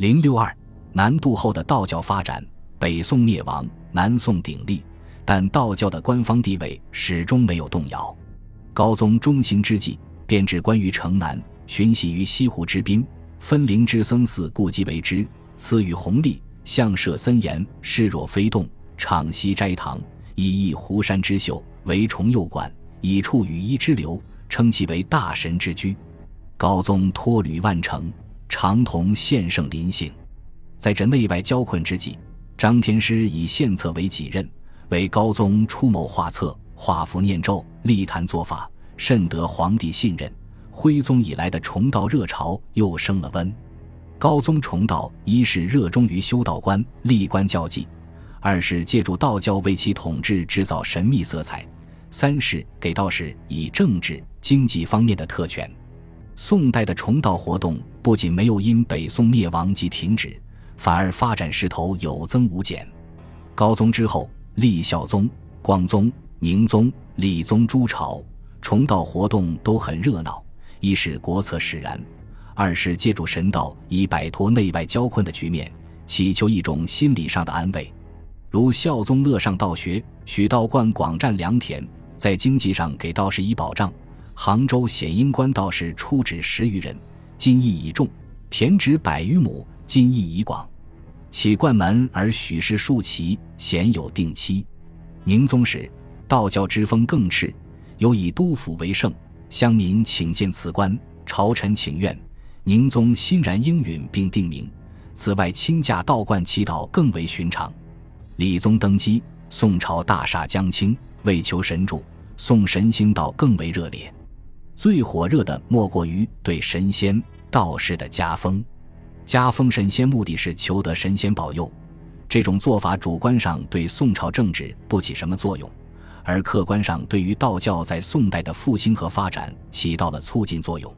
零六二南渡后的道教发展，北宋灭亡，南宋鼎立，但道教的官方地位始终没有动摇。高宗中兴之际，便置官于城南，巡徙于西湖之滨，分灵之僧寺故即为之，赐予弘历，相设森严，视若飞动，敞西斋堂，以一湖山之秀，为重右馆，以处羽衣之流，称其为大神之居。高宗托履万城，常同献圣临幸。在这内外交困之际，张天师以献策为己任，为高宗出谋划策，画符念咒，立坛作法，甚得皇帝信任。徽宗以来的崇道热潮又升了温。高宗崇道，一是热衷于修道观、立观教济；二是借助道教为其统治制造神秘色彩；三是给道士以政治、经济方面的特权。宋代的崇道活动不仅没有因北宋灭亡即停止，反而发展势头有增无减。高宗之后，立孝宗、光宗、宁宗、理宗诸朝，崇道活动都很热闹。一是国策使然，二是借助神道以摆脱内外交困的局面，祈求一种心理上的安慰。如孝宗乐上道学，许道观广占良田，在经济上给道士以保障。杭州显阴观道士初止十余人，今亦已众，田植百余亩，今亦已广。起冠门而许氏数旗，鲜有定期。宁宗时，道教之风更炽，尤以都府为圣，乡民请见此官，朝臣请愿，宁宗欣然应允，并定名。此外，亲驾道观祈祷更为寻常。理宗登基，宋朝大厦将倾，为求神助，宋神兴道更为热烈。最火热的莫过于对神仙道士的加封，加封神仙目的是求得神仙保佑。这种做法主观上对宋朝政治不起什么作用，而客观上对于道教在宋代的复兴和发展起到了促进作用。